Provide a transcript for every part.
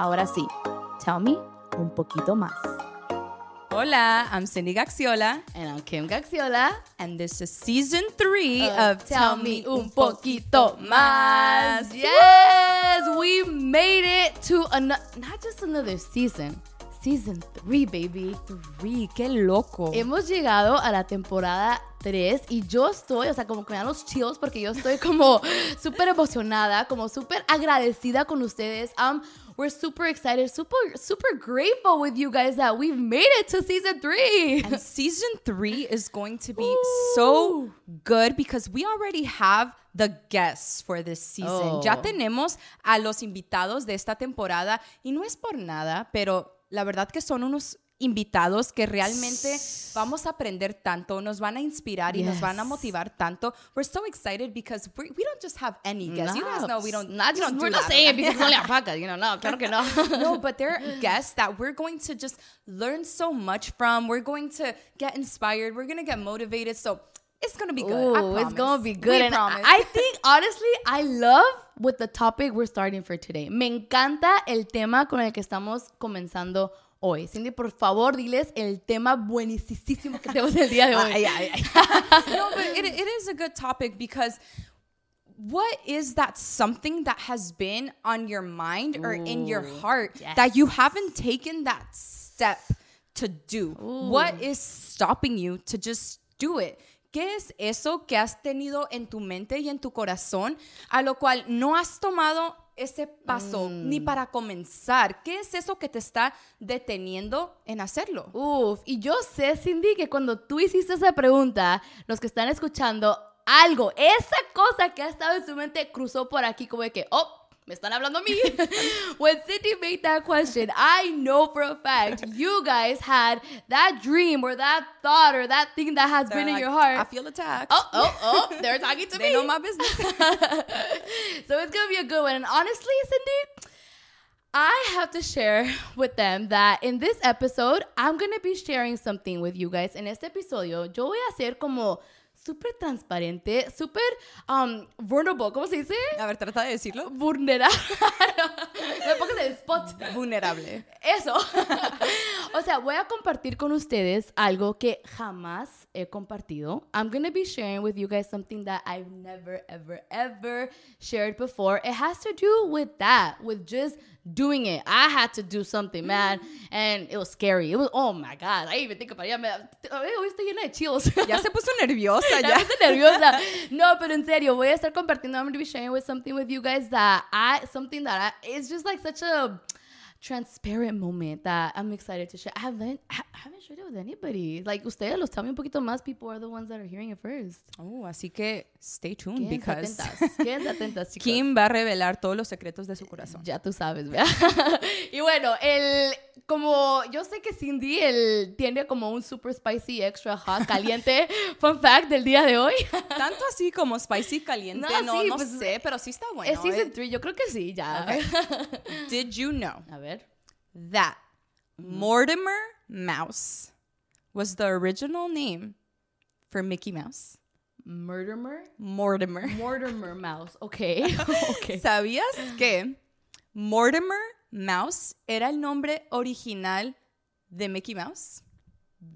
Ahora sí, tell me un poquito más. Hola, I'm Cindy Gaxiola, And I'm Kim Gaxiola. and this is season three Uh, of Tell Me Un Poquito más. Yes, we made it to another, not just another season, season three, baby. Three, qué loco. Hemos llegado a la temporada 3 y yo estoy, o sea, como que me dan los chills porque yo estoy como súper emocionada, como súper agradecida con ustedes. Um, we're super excited, super, super grateful with you guys that we've made it to season 3. And season three is going to be Ooh. so good because we already have the guests for this season. Oh. Ya tenemos a los invitados de esta temporada y no es por nada, pero la verdad que son unos invitados que realmente vamos a aprender tanto, nos van a inspirar y nos van a motivar tanto. We're so excited because we we don't just have any guests. you guys know we don't. Not we just, don't we're do not that. saying because it's only you know, no, claro que no. no, but they're guests that we're going to just learn so much from. We're going to get inspired. We're going to get motivated. So it's going to be good. Ooh, it's gonna be good. We and promise. I think honestly, I love with the topic we're starting for today. Me encanta el tema con el que estamos comenzando hoy. Cindy, por favor, diles el tema buenísimo que tenemos el día de hoy. Ay, ay, ay. no, but it, it is a good topic because what is that something that has been on your mind or in your Ooh, heart yes. that you haven't taken that step to do? What is stopping you to just do it? ¿Qué es eso que has tenido en tu mente y en tu corazón a lo cual no has tomado ese paso ni para comenzar? ¿Qué es eso que te está deteniendo en hacerlo? Uf, y yo sé, Cindy, que cuando tú hiciste esa pregunta, los que están escuchando, algo, esa cosa que ha estado en su mente cruzó por aquí como de que, oh, me están hablando a mí. when Cindy made that question, I know for a fact you guys had that dream or that thought or that thing that has been in your heart. I feel attacked. Oh, oh, oh, they're talking to They me. know my business. so it's gonna be a good one. And honestly, Cindy, I have to share with them that in this episode, I'm gonna be sharing something with you guys. En este episodio, yo voy a hacer como súper transparente, súper um, vulnerable. ¿Cómo se dice? A ver, trata de decirlo. Vulnerable. Me pongas el spot. Vulnerable. Eso. o sea, voy a compartir con ustedes algo que jamás he compartido. I'm going to be sharing with you guys something that I've never, ever, ever shared before. It has to do with that, with just doing it. I had to do something, man. And it was scary. It was, oh my God. I even think about it. Hoy estoy llena de chills. Ya se puso nerviosa Nerviosa. No, pero en serio, voy a estar compartiendo. I'm going to be sharing with something with you guys that I, something that I, it's just like such a transparent moment that I'm excited to share. I haven't, I haven't shared it with anybody. Like, ustedes los tell me un poquito más. People are the ones that are hearing it first. Oh, así que stay tuned Quédense because atentas. Quédense atentas, chicos. Kim va a revelar todos los secretos de su corazón. Ya tú sabes, ¿verdad? y bueno, el, como yo sé que Cindy el, tiene como un super spicy, extra hot, caliente fun fact del día de hoy. Tanto así como spicy caliente, No, no, sí, no pues, sé, pero sí está bueno. es season eh. 3, yo creo que sí, ya. Did you know A ver. That Mortimer Mouse was the original name for Mickey Mouse? Murderer? Mortimer. Mortimer Mouse. Ok. ok. ¿Sabías que Mortimer Mouse era el nombre original de Mickey Mouse?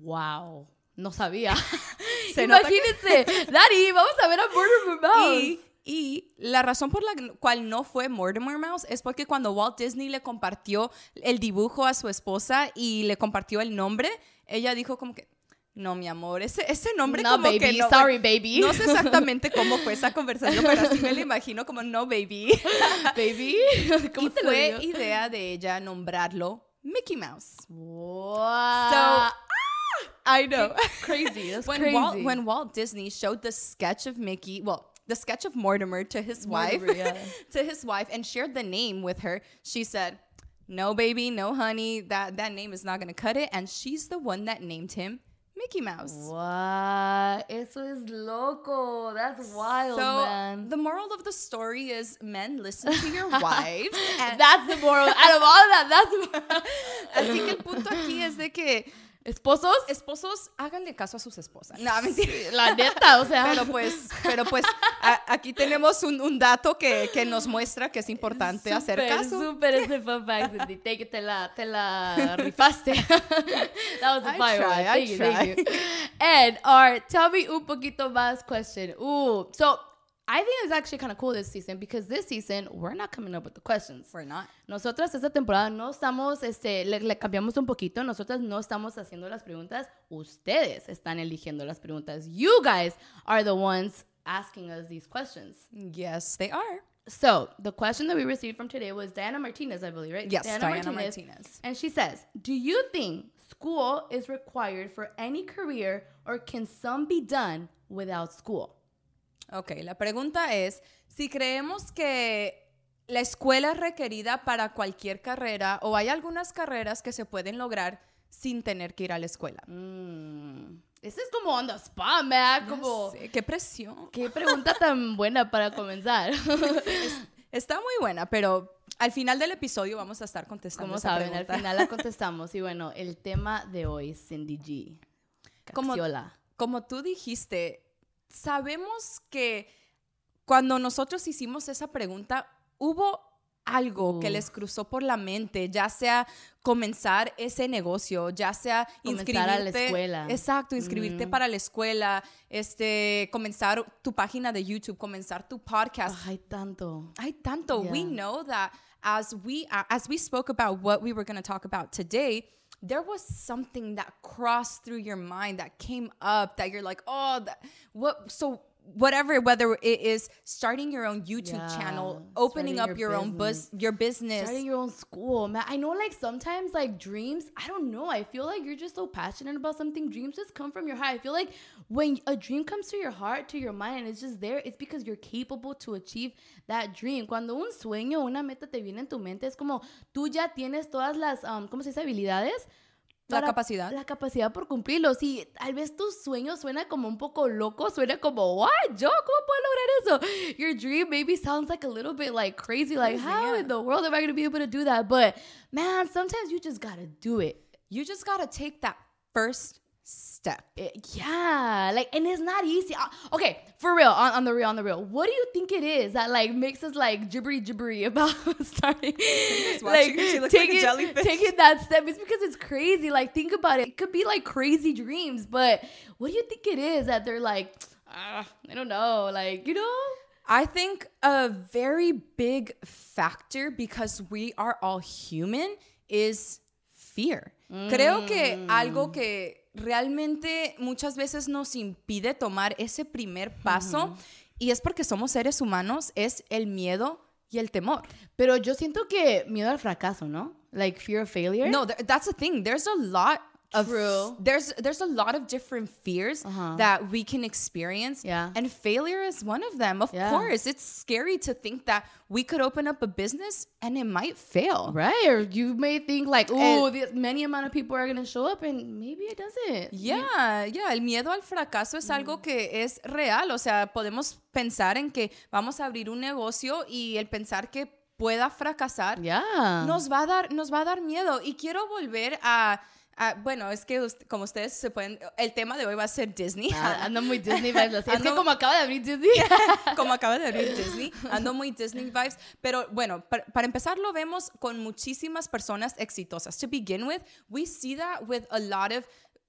Wow. No sabía. Imagínense. Daddy, vamos a ver a Mortimer Mouse. Y, y la razón por la cual no fue Mortimer Mouse es porque cuando Walt Disney le compartió el dibujo a su esposa y le compartió el nombre, ella dijo como que, no, mi amor, ese, ese nombre No, como baby. que no. Sorry, baby. No sé exactamente cómo fue esa conversación, pero así me lo imagino como no, baby. baby. y ¿Cómo te fue idea de ella nombrarlo Mickey Mouse. Wow. So, I know. crazy. That's when crazy. Walt when Walt Disney showed the sketch of Mickey, well, the sketch of Mortimer to his wife, yeah. to his wife, and shared the name with her, she said, "No, baby, no, honey, that that name is not gonna cut it." And she's the one that named him Mickey Mouse. What? Eso es loco. That's wild, so man. the moral of the story is, men listen to your wives. And that's the moral. Out of all of that, that's the moral. así que el punto aquí es de que ¿Esposos? Esposos, háganle caso a sus esposas. No, mentira. La neta, o sea. Pero pues, pero pues, a- aquí tenemos un, un dato que, que nos muestra que es importante hacer caso. Súper ese fun fact, it, te la, te la rifaste. that was a I fire try, one. I Thank you, thank you. And our tell me un poquito más question. Ooh, so I think it's actually kind of cool this season because this season we're not coming up with the questions. We're not. Nosotras esta temporada no estamos, este, le, le cambiamos un poquito. Nosotras no estamos haciendo las preguntas. Ustedes están eligiendo las preguntas. You guys are the ones asking us these questions. Yes, they are. So the question that we received from today was Diana Martinez, I believe, right? Yes, Diana Martinez. And she says, "Do you think school is required for any career, or can some be done without school?" Ok, la pregunta es, si creemos que la escuela es requerida para cualquier carrera o hay algunas carreras que se pueden lograr sin tener que ir a la escuela. Mm, is como on the spot, man. Como, sé, qué presión. qué pregunta tan buena para comenzar. Está muy buena, pero al final del episodio vamos a estar contestando Como saben, al final la contestamos. Y bueno, el tema de hoy, Cindy G. Como-. Como tú dijiste, sabemos que cuando nosotros hicimos esa pregunta, hubo algo que les cruzó por la mente, ya sea comenzar ese negocio, ya sea Comenzar inscribirte a la escuela. Exacto, inscribirte Mm. para la escuela, este, comenzar tu página de YouTube, comenzar tu podcast. Ay, tanto. Hay tanto. We know that as we as we spoke about what we were going to talk about today, there was something that crossed through your mind that came up that you're like, oh, that, what? So whatever, whether it is starting your own YouTube Yeah, channel, opening starting up your your, own bus, your business. Starting your own school, man. I know, like, sometimes, like, dreams, I don't know. I feel like you're just so passionate about something. Dreams just come from your heart. I feel like when a dream comes to your heart, to your mind, and it's just there, it's because you're capable to achieve that dream. Cuando un sueño, una meta te viene en tu mente, es como tú ya tienes todas las, um, ¿cómo se dice? Habilidades. La capacidad. La capacidad por cumplirlo. Sí, tal vez tu sueño suena como un poco loco, suena como, what? ¿Yo? ¿Cómo puedo lograr eso? Your dream maybe sounds like a little bit like crazy, like, Crazy, how yeah. in the world am I going to be able to do that? But man, sometimes you just got to do it. you just gotta take that first step. It- yeah, like, and it's not easy. Uh, okay, for real, on, on the real, on the real, what do you think it is that like makes us like gibbery gibbery about starting. She looks like a taking, that step? It's because it's crazy. Like, think about it. It could be like crazy dreams, but what do you think it is that they're like? Ah, I don't know. Like, you know? I think a very big factor because we are all human is fear. Creo que algo que realmente muchas veces nos impide tomar ese primer paso y es porque somos seres humanos es el miedo y el temor. Pero yo siento que miedo al fracaso, ¿no? Like fear of failure. No, th- that's the thing. There's a lot of True. there's there's a lot of different fears Uh-huh. that we can experience. Yeah. And failure is one of them. Of Yeah. course, it's scary to think that we could open up a business and it might fail. Right, or you may think like, oh, many amount of people are gonna show up, and maybe it doesn't. Yeah, yeah, el miedo al fracaso es algo que es real, o sea, podemos pensar en que vamos a abrir un negocio y el pensar que pueda fracasar Yeah. nos va a dar nos va a dar miedo y quiero volver a, a- bueno, es que ust- como ustedes se pueden el tema de hoy va a ser Disney. Ah, ando muy Disney vibes. Es que Ando- como acaba de abrir Disney. como acaba de abrir Disney, ando muy Disney vibes, pero bueno, para, para empezar lo vemos con muchísimas personas exitosas. To begin with, we see that with a lot of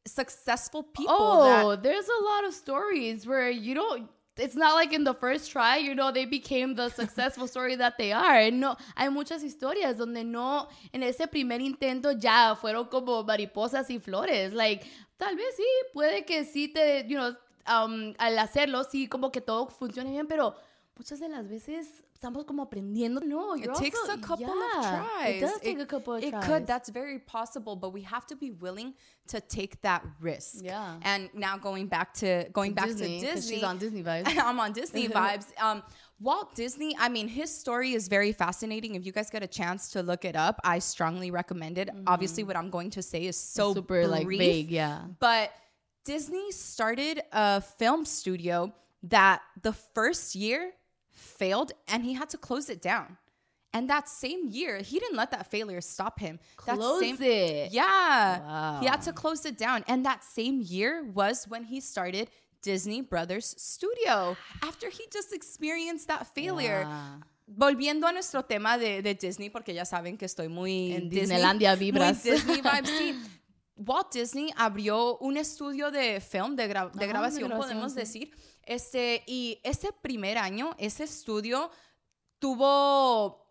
successful people that oh, there's a lot of stories where you don't. It's not like in the first try, you know, they became the successful story that they are. No, hay muchas historias donde no, en ese primer intento ya fueron como mariposas y flores. Like, tal vez sí, puede que sí te, you know, um, al hacerlo, sí, como que todo funcione bien, pero muchas de las veces estamos como aprendiendo. No, It takes also- a couple yeah, of tries. It does take a couple of it tries. It could. That's very possible, but we have to be willing to take that risk. Yeah. And now going back to going back Disney, to Disney, she's on Disney vibes. I'm on Disney vibes. Um, Walt Disney. I mean, his story is very fascinating. If you guys get a chance to look it up, I strongly recommend it. Obviously, what I'm going to say is so super like brief, vague, yeah. But Disney started a film studio that the first year failed and he had to close it down. And that same year, he didn't let that failure stop him. That Close same, it. Yeah. He had to close it down. And that same year was when he started Disney Brothers Studio after he just experienced that failure. Wow. Volviendo a nuestro tema de, de Disney, porque ya saben que estoy muy En Disney, Disneylandia muy. Disney vibes, sí. Walt Disney abrió un estudio de film, de, gra- de ah, grabación, grabación, podemos sí. decir. Este, y ese primer año, ese estudio tuvo,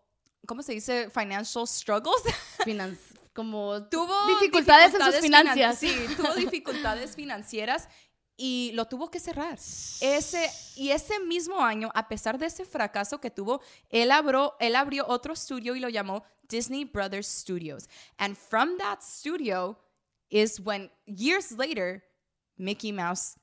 ¿cómo se dice? Financial struggles. Finan- como tuvo dificultades, en sus finan- finanzas. Sí, tuvo dificultades financieras y lo tuvo que cerrar. Ese, y ese mismo año, a pesar de ese fracaso que tuvo, él abrió, él abrió otro estudio y lo llamó Disney Brothers Studios. And from that studio is when, years later, Mickey Mouse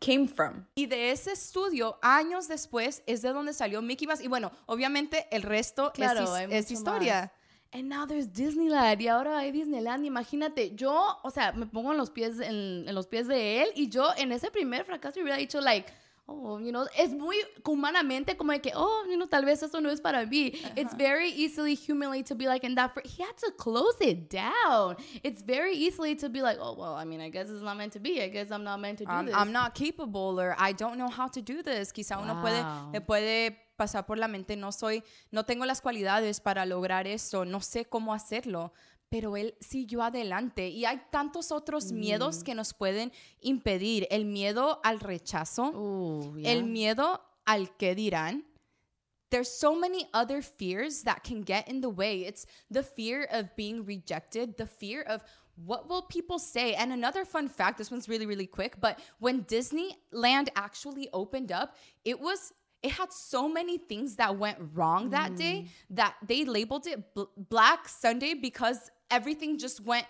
came from. Y de ese estudio, años después, es de donde salió Mickey Mouse. Y bueno, obviamente el resto Claro, es, es historia. más. And now there's Disneyland y ahora hay Disneyland. Imagínate, yo, o sea, me pongo en los pies en, en los pies de él y yo en ese primer fracaso hubiera dicho like, oh, you know, es muy humanamente como que, oh, you know, tal vez eso no es para mí. It's very easily humiliating to be like in that. he had to close it down. It's very easily to be like, oh, well, I mean, I guess it's not meant to be. I guess I'm not meant to do I'm, this. I'm not capable or I don't know how to do this. Quizá uno puede, Wow. le puede pasar por la mente, no soy, no tengo las cualidades para lograr esto, no sé cómo hacerlo. Pero él siguió adelante y hay tantos otros Mm. miedos que nos pueden impedir. El miedo al rechazo, Ooh, yeah. el miedo al que dirán. There's so many other fears that can get in the way. It's the fear of being rejected, the fear of what will people say? And another fun fact, this one's really, really quick, but when Disneyland actually opened up, it was it had so many things that went wrong that day that they labeled it Bl- Black Sunday because everything just went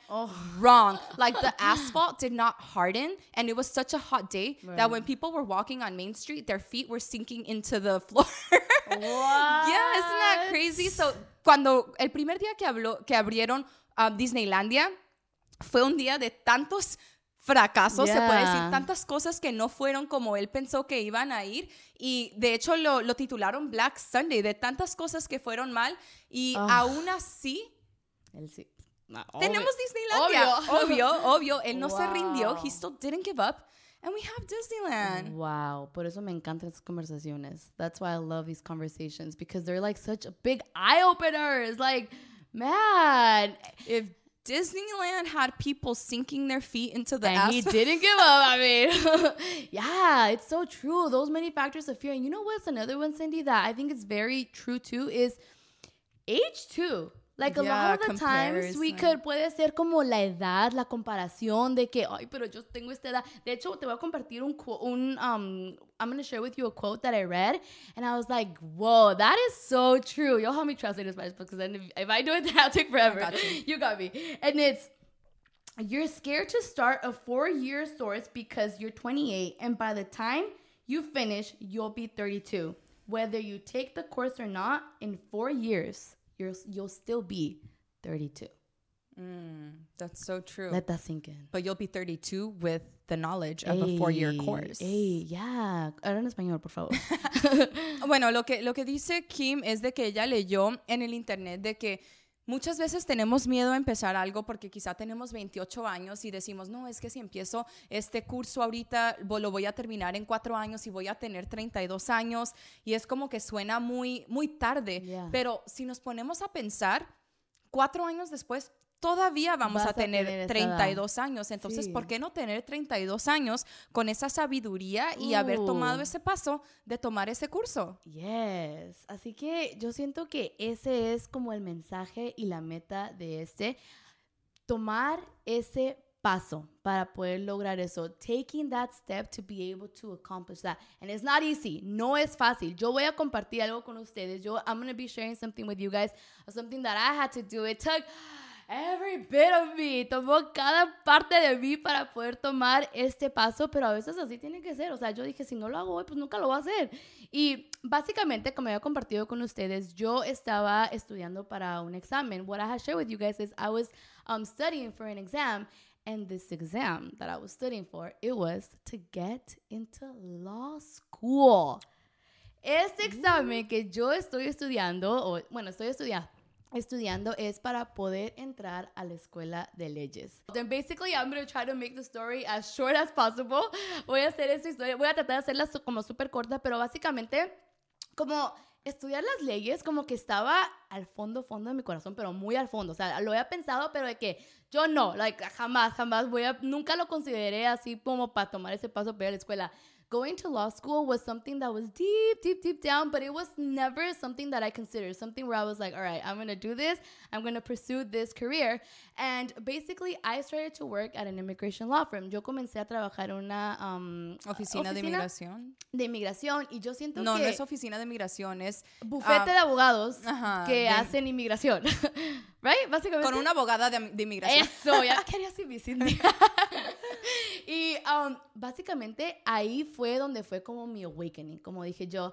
wrong. Like the asphalt did not harden, and it was such a hot day that when people were walking on Main Street, their feet were sinking into the floor. Yeah, isn't that crazy? So, cuando el primer día que, habló, que abrieron um, Disneylandia fue un día de tantos fracasos, se puede decir, Yeah. tantas cosas que no fueron como él pensó que iban a ir. Y de hecho lo, lo titularon Black Sunday, de tantas cosas que fueron mal. Y Ah. aún así, Él sí. Ah, tenemos obvio. Disneylandia. Obvio. Obvio, obvio. Él no se rindió. He still didn't give up. And we have Disneyland. Wow, por eso me encantan estas conversaciones. That's why I love these conversations because they're like such big eye openers. Like, man, If Disneyland had people sinking their feet into the and he didn't give up. I mean, yeah, it's so true. Those many factors of fear. And you know what's another one, Cindy, that I think is very true too is age too. Like a Yeah, lot of the times we could puede ser como la edad, la comparación de que, ay, pero yo tengo esta edad. De hecho, te voy a compartir un, un um, I'm going to share with you a quote that I read, and I was like, whoa, that is so true. You'll help me translate this Spanish because then if, if I do it, then I'll take forever. got you. you got me. And it's, you're scared to start a four-year source because you're 28, and by the time you finish, you'll be 32. Whether you take the course or not, in four years, you're, you'll still be 32. Mm, that's so true. Let that sink in. but you'll be 32 with the knowledge of a four-year course. Ey, yeah. Ahora en español, por favor. Bueno, lo que, lo que dice Kim es de que ella leyó en el internet de que muchas veces tenemos miedo a empezar algo porque quizá tenemos 28 años y decimos, no, es que si empiezo este curso ahorita lo voy a terminar en cuatro años y voy a tener 32 años y es como que suena muy, muy tarde. Yeah. Pero si nos ponemos a pensar, cuatro años después todavía vamos a a tener, tener esa edad. 32 años. Entonces, Sí. ¿por qué no tener 32 años con esa sabiduría y haber tomado Uh. ese paso de tomar ese curso? Yes. Así que yo siento que ese es como el mensaje y la meta de este. Tomar ese paso para poder lograr eso. Taking that step to be able to accomplish that. And it's not easy. No es fácil. Yo voy a compartir algo con ustedes. Yo, I'm going to be sharing something with you guys. Something that I had to do. It took every bit of me. Tomó cada parte de mí para poder tomar este paso, pero a veces así tiene que ser. O sea, yo dije, si no lo hago hoy, pues nunca lo voy a hacer. Y básicamente, como había compartido con ustedes, yo estaba estudiando para un examen. What I had shared with you guys is I was um, studying for an exam. And this exam that I was studying for, it was to get into law school. Este examen que yo estoy estudiando, o bueno, estoy estudiando, estudiando es para poder entrar a la escuela de leyes. Then basically I'm going to try to make the story as short as possible. Voy a hacer esta historia, voy a tratar de hacerla como súper corta, pero básicamente como estudiar las leyes como que estaba al fondo, fondo de mi corazón, pero muy al fondo. O sea, lo había pensado, pero de que yo no, like, jamás, jamás voy a, nunca lo consideré así como para tomar ese paso para ir a la escuela. Going to law school was something that was deep, deep, deep down, but it was never something that I considered. Something where I was like, all right, I'm going to do this. I'm going to pursue this career. And basically, I started to work at an immigration law firm. Yo comencé a trabajar en una um, oficina, oficina, de inmigración. De inmigración. Y yo siento no, que. No, no es oficina de inmigración, es. Bufete uh, de abogados ajá, que de, hacen inmigración. right? Básicamente. Con una abogada de, de inmigración. Eso, ya quería ser mi y um, básicamente ahí fue donde fue como mi awakening, como dije yo,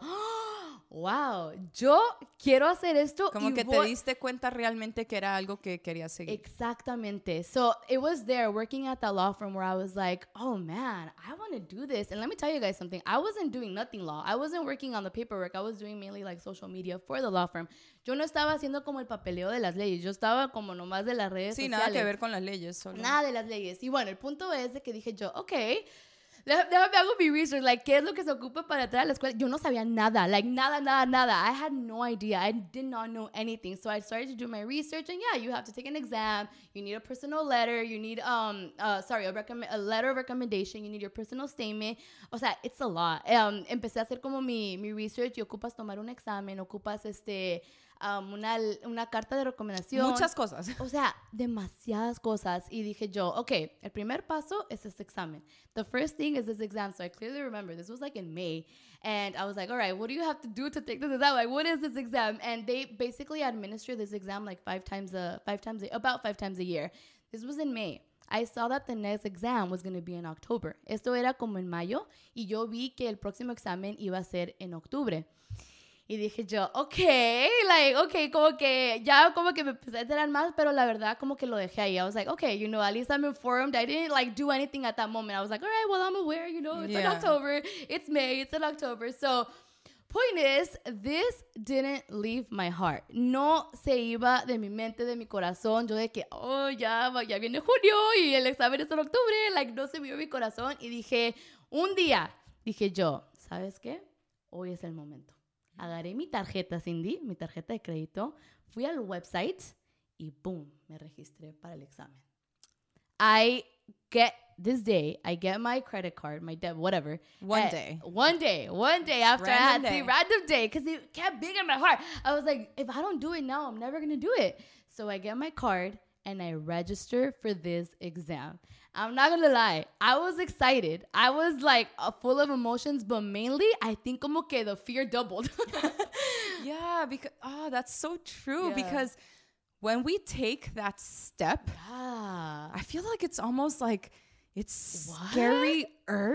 wow, yo quiero hacer esto. Como que te diste cuenta realmente que era algo que querías seguir. Exactamente. So it was there working at that law firm where I was like, oh man, I want to do this. And let me tell you guys something. I wasn't doing nothing law. I wasn't working on the paperwork. I was doing mainly like social media for the law firm. Yo no estaba haciendo como el papeleo de las leyes. Yo estaba como nomás de las redes sí, sociales. Sí, nada que ver con las leyes. Solo. Nada de las leyes. Y bueno, el punto es de que dije yo, ok, déjame hago mi research, like, ¿qué es lo que se ocupa para entrar a la escuela? Yo no sabía nada, like, nada, nada, nada. I had no idea. I did not know anything. So I started to do my research, and yeah, you have to take an exam. You need a personal letter. You need, um, uh, sorry, a, a letter of recommendation. You need your personal statement. O sea, it's a lot. Um, empecé a hacer como mi, mi research y ocupas tomar un examen, ocupas, este, um, una, una carta de recomendación. Muchas cosas. O sea, demasiadas cosas. Y dije yo, ok, el primer paso es este examen. The first thing is this exam. So I clearly remember this was like in May. And I was like, all right, what do you have to do to take this exam? Like, what is this exam? And they basically administer this exam like five times a, five times, a, about five times a year. This was in May. I saw that the next exam was going to be in October. Esto era como en mayo y yo vi que el próximo examen iba a ser en octubre. Y dije yo, ok, like, ok, como que ya como que me empecé a enterar más, pero la verdad como que lo dejé ahí. I was like, okay, you know, at least I'm informed. I didn't like do anything at that moment. I was like, all right, well, I'm aware, you know, it's yeah. in October, it's May, it's in October. So, point is, this didn't leave my heart. No se iba de mi mente, de mi corazón. Yo de que, oh, ya, ya viene junio y el examen es en octubre. Like, no se vio mi corazón. Y dije, un día, dije yo, ¿sabes qué? Hoy es el momento agarré mi tarjeta, Cindy, mi tarjeta de crédito, fui al website y boom, me registré para el examen. I get this day, I get my credit card, my debt, whatever. One eh, day. One day. One day after random I had day. the random day because it kept being in my heart. I was like, if I don't do it now, I'm never gonna do it. So I get my card and I register for this exam. I'm not gonna lie, I was excited. I was like uh, full of emotions, but mainly I think como que the fear doubled. yeah, because oh, that's so true. Yeah. Because when we take that step, yeah. I feel like it's almost like it's scary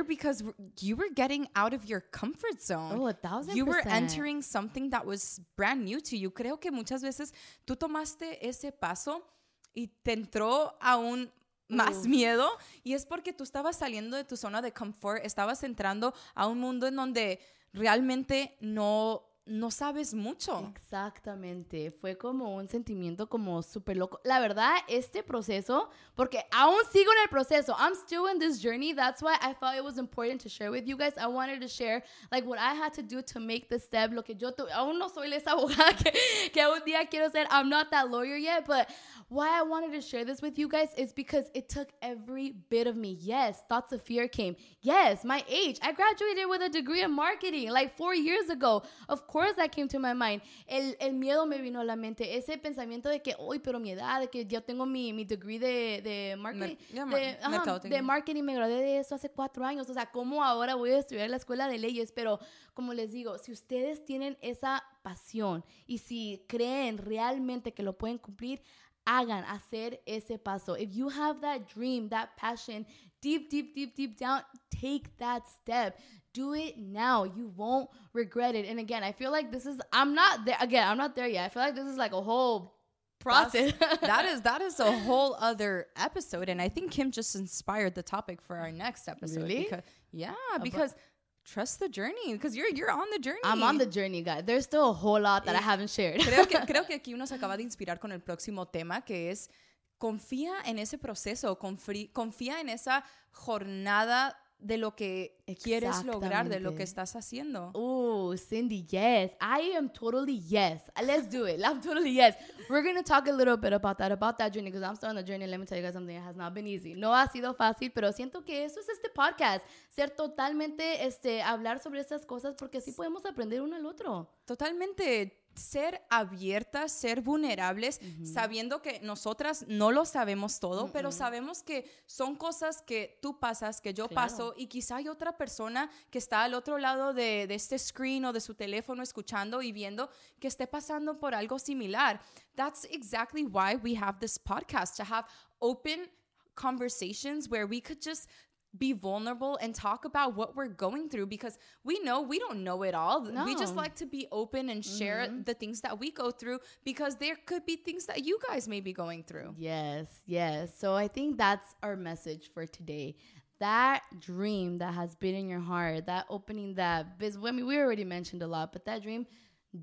because you were getting out of your comfort zone. Oh, a thousand You were entering something that was brand new to you. Creo que muchas veces tú tomaste ese paso y te entró aún más miedo y es porque tú estabas saliendo de tu zona de confort, estabas entrando a un mundo en donde realmente no no sabes mucho. Exactamente, fue como un sentimiento como súper loco. La verdad, este proceso, porque aún sigo en el proceso, I'm still in this journey, that's why I felt it was important to share with you guys. I wanted to share like what I had to do to make the step, lo que yo aún no soy esa abogada que, que un día quiero ser, I'm not that lawyer yet, but why I wanted to share this with you guys is because it took every bit of me. Yes, thoughts of fear came. Yes, my age. I graduated with a degree in marketing like four years ago. Of course, that came to my mind. El, el miedo me vino a la mente. Ese pensamiento de que, uy, pero mi edad, de que yo tengo mi, mi degree de, de marketing. Mer de, ajá, de marketing, me gradué de eso hace cuatro años. O sea, ¿cómo ahora voy a estudiar la escuela de leyes? Pero, como les digo, si ustedes tienen esa pasión y si creen realmente que lo pueden cumplir, hagan, hacer ese paso. If you have that dream, that passion, deep, deep, deep, deep down, take that step. Do it now. You won't regret it. And again, I feel like this is, I'm not there, again, I'm not there yet. I feel like this is like a whole process. that is that is a whole other episode and i think kim just inspired the topic for our next episode really? because, yeah because trust the journey because you're you're on the journey. I'm on the journey, guys. There's still a whole lot that I haven't shared. creo que creo que aquí uno se acaba de inspirar con el próximo tema que es confía en ese proceso, confí- confía en esa jornada de lo que quieres lograr, de lo que estás haciendo. Oh, Cindy, yes. I am totally yes. Let's do it. I'm totally yes. We're going to talk a little bit about that, about that journey, because I'm still on the journey. Let me tell you guys something. It has not been easy. No ha sido fácil, pero siento que eso es este podcast. Ser totalmente, este, hablar sobre estas cosas, porque así podemos aprender uno al otro. Totalmente ser abiertas, ser vulnerables, sabiendo que nosotras no lo sabemos todo, pero sabemos que son cosas que tú pasas, que yo Claro. paso y quizá hay otra persona que está al otro lado de, de este screen o de su teléfono escuchando y viendo que esté pasando por algo similar. That's exactly why we have this podcast, to have open conversations where we could just be vulnerable and talk about what we're going through because we know we don't know it all. We just like to be open and share mm-hmm. the things that we go through because there could be things that you guys may be going through. Yes, yes. So I think that's our message for today. That dream that has been in your heart, that opening that business. I mean, we already mentioned a lot, but that dream,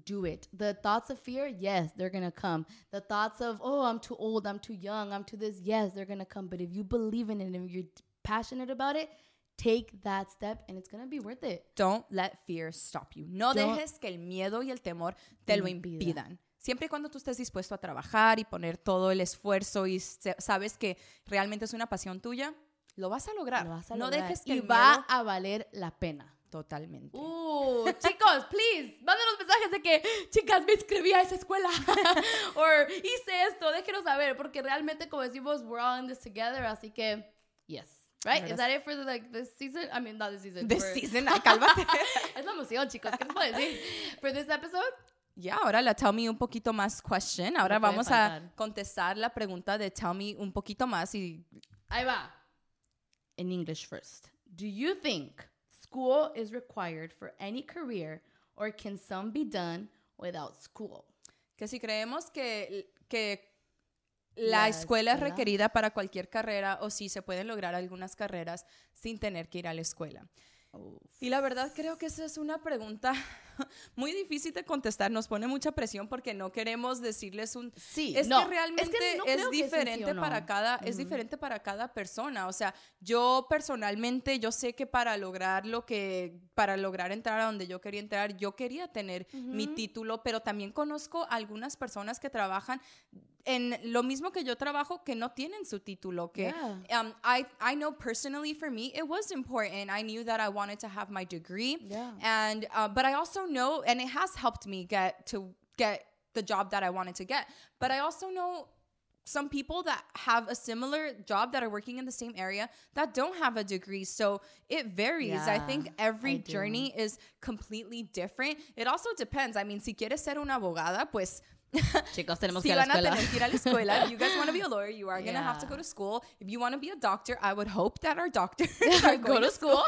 do it. The thoughts of fear, yes, they're gonna come. The thoughts of, oh, I'm too old, I'm too young, I'm too this, yes, they're gonna come. But if you believe in it and if you're passionate about it, take that step and it's gonna be worth it. Don't let fear stop you. No Don't- dejes que el miedo y el temor te lo impida. impidan. Siempre y cuando tú estés dispuesto a trabajar y poner todo el esfuerzo y sabes que realmente es una pasión tuya, lo vas a lograr. Lo vas a no lograr. dejes que y el va miedo a valer la pena. totalmente. Uh, chicos, please, mándenos mensajes de que, chicas, me inscribí a esa escuela. o hice esto, déjenos saber, porque realmente, como decimos, we're all in this together, así que, yes. Right? Is that it for the, like, this season? I mean, not this season. This for- season, cálmate. es la emoción, chicos. ¿Qué les puedo decir? For this episode, Ya, ahora la Tell Me un poquito más question. Ahora vamos a contestar la pregunta de Tell Me un poquito más y ahí va. In English first. Do you think school is required for any career or can some be done without school? que si creemos que, que la, La escuela es requerida para cualquier carrera o si se pueden lograr algunas carreras sin tener que ir a la escuela. Y la verdad creo que esa es una pregunta muy difícil de contestar, nos pone mucha presión porque no queremos decirles un Sí, es no, que realmente es que no es, creo que es un sí diferente no. para cada es diferente para cada persona, o sea, yo personalmente yo sé que para lograr lo que para lograr entrar a donde yo quería entrar, yo quería tener mi título, pero también conozco algunas personas que trabajan en lo mismo que yo trabajo que no tienen su título, que Yeah. um, I, I know personally for me it was important. I knew that I wanted to have my degree, Yeah. and uh, but I also know, and it has helped me get to get the job that I wanted to get. But I also know some people that have a similar job that are working in the same area that don't have a degree. So it varies. I think every I journey is completely different. It also depends. I mean, si quieres ser una abogada, pues Chicos, tenemos si que ir a la a escuela. tener que ir a la escuela. If you guys want to be a lawyer, you are going to have to go to school. If you want to be a doctor, I would hope that our doctors are Go going to school.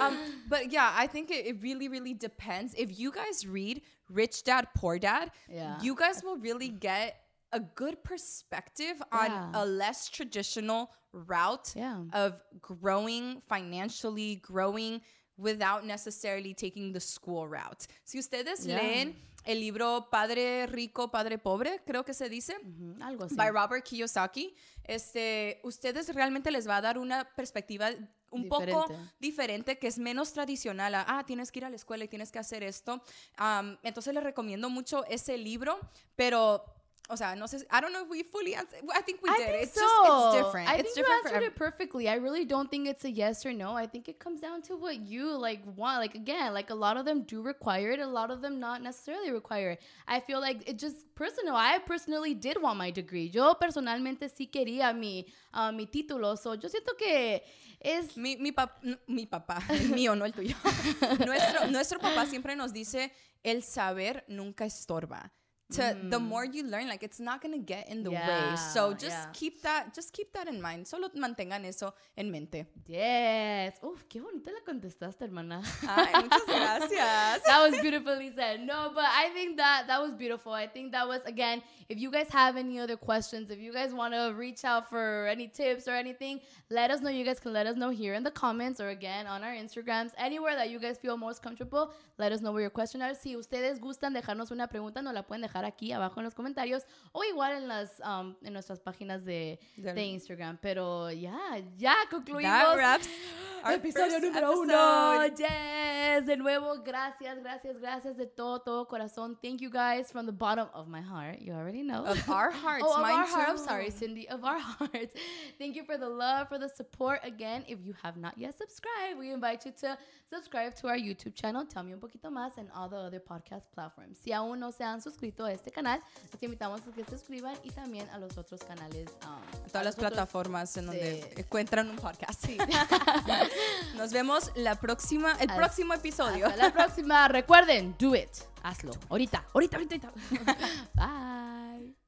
um, but yeah, I think it, it really, really depends. If you guys read Rich Dad Poor Dad, Yeah. you guys will really get a good perspective on Yeah. a less traditional route Yeah. of growing financially, growing without necessarily taking the school route. Si ustedes Yeah. leen el libro Padre Rico, Padre Pobre, creo que se dice, Algo así. by Robert Kiyosaki, este, ustedes realmente les va a dar una perspectiva un poco Diferente. diferente, que es menos tradicional. a, ah, tienes que ir a la escuela y tienes que hacer esto. Um, entonces les recomiendo mucho ese libro, pero, o sea, no sé, I don't know if we fully answered. I think we I did. think it's so. just, it's different. I it's think you different for answered it perfectly. I really don't think it's a yes or no. I think it comes down to what you like want. Like again, like a lot of them do require it, a lot of them not necessarily require it. I feel like it just personal. I personally did want my degree. Yo personalmente sí quería mi uh, mi título. So yo siento que es Mi, mi, pap- mi papá, el mío, no el tuyo. nuestro, nuestro papá siempre nos dice, el saber nunca estorba. To the mm. more you learn, like it's not gonna get in the way. So just yeah. keep that, just keep that in mind. Solo mantengan eso en mente. Yes. Uf, qué bonita la contestaste, hermana. Ay, muchas gracias. that was beautifully said. No, but I think that that was beautiful. I think that was again. If you guys have any other questions, if you guys want to reach out for any tips or anything, let us know. You guys can let us know here in the comments or again on our Instagrams, anywhere that you guys feel most comfortable. Let us know where your question are. Si ustedes gustan dejarnos una pregunta, nos la pueden dejar aquí abajo en los comentarios o igual en las um, en nuestras páginas de, de Instagram. Pero ya, ya concluimos. That wraps our Episodio número uno. Yes. De nuevo, gracias, gracias, gracias de todo, todo corazón. Thank you guys from the bottom of my heart. You already know. Of our hearts, oh, of mine our heart. I'm sorry, Cindy. Of our hearts. Thank you for the love, for the support. Again, if you have not yet subscribed, we invite you to subscribe to our YouTube channel. Tell me un poquito más and all the other podcast platforms. Si aún no se han suscrito a este canal, los invitamos a que se suscriban y también a los otros canales. um, a Todas las plataformas en donde de- encuentran un podcast. Nos vemos la próxima, el Hasta- próximo episodio. Hasta la próxima. Recuerden, do it. Hazlo. Ahorita, ahorita, ahorita. ahorita. Bye.